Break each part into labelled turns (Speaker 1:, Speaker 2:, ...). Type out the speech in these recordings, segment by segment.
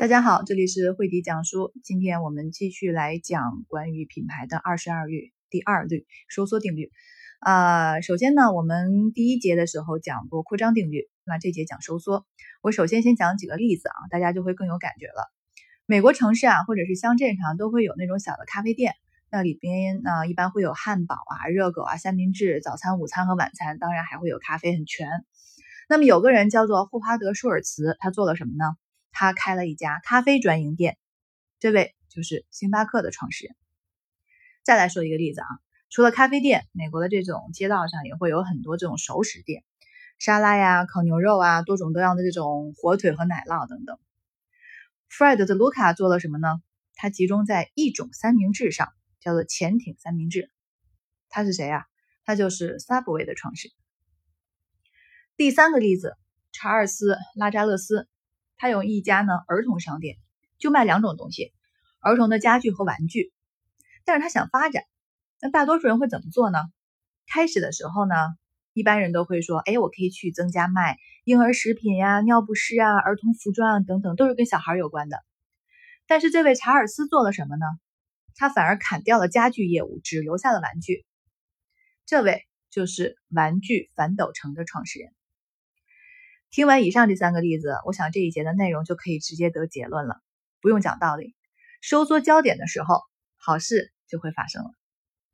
Speaker 1: 大家好，这里是慧迪讲书。今天我们继续来讲关于品牌的二十二律第二律收缩定律。啊，首先呢，我们第一节的时候讲过扩张定律，那这节讲收缩。我首先先讲几个例子啊，大家就会更有感觉了。美国城市啊，或者是乡镇上都会有那种小的咖啡店，那里边呢一般会有汉堡啊、热狗啊、三明治、早餐、午餐和晚餐，当然还会有咖啡，很全。那么有个人叫做霍华德·舒尔茨，他做了什么呢？他开了一家咖啡专营店，这位就是星巴克的创始人。再来说一个例子啊，除了咖啡店，美国的这种街道上也会有很多这种熟食店，沙拉呀、烤牛肉啊、多种多样的这种火腿和奶酪等等。Fred 的卢卡做了什么呢？他集中在一种三明治上，叫做潜艇三明治。他是谁啊？他就是 Subway 的创始人。第三个例子，查尔斯·拉扎勒斯。他有一家呢儿童商店，就卖两种东西，儿童的家具和玩具。但是他想发展，那大多数人会怎么做呢？开始的时候呢，一般人都会说，哎，我可以去增加卖婴儿食品呀、尿不湿啊、儿童服装啊等等，都是跟小孩有关的。但是这位查尔斯做了什么呢？他反而砍掉了家具业务，只留下了玩具。这位就是玩具反斗城的创始人。听完以上这三个例子，我想这一节的内容就可以直接得结论了，不用讲道理。收缩焦点的时候，好事就会发生了。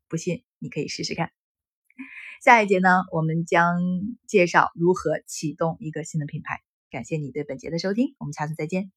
Speaker 1: 不信你可以试试看。下一节呢，我们将介绍如何启动一个新的品牌。感谢你对本节的收听，我们下次再见。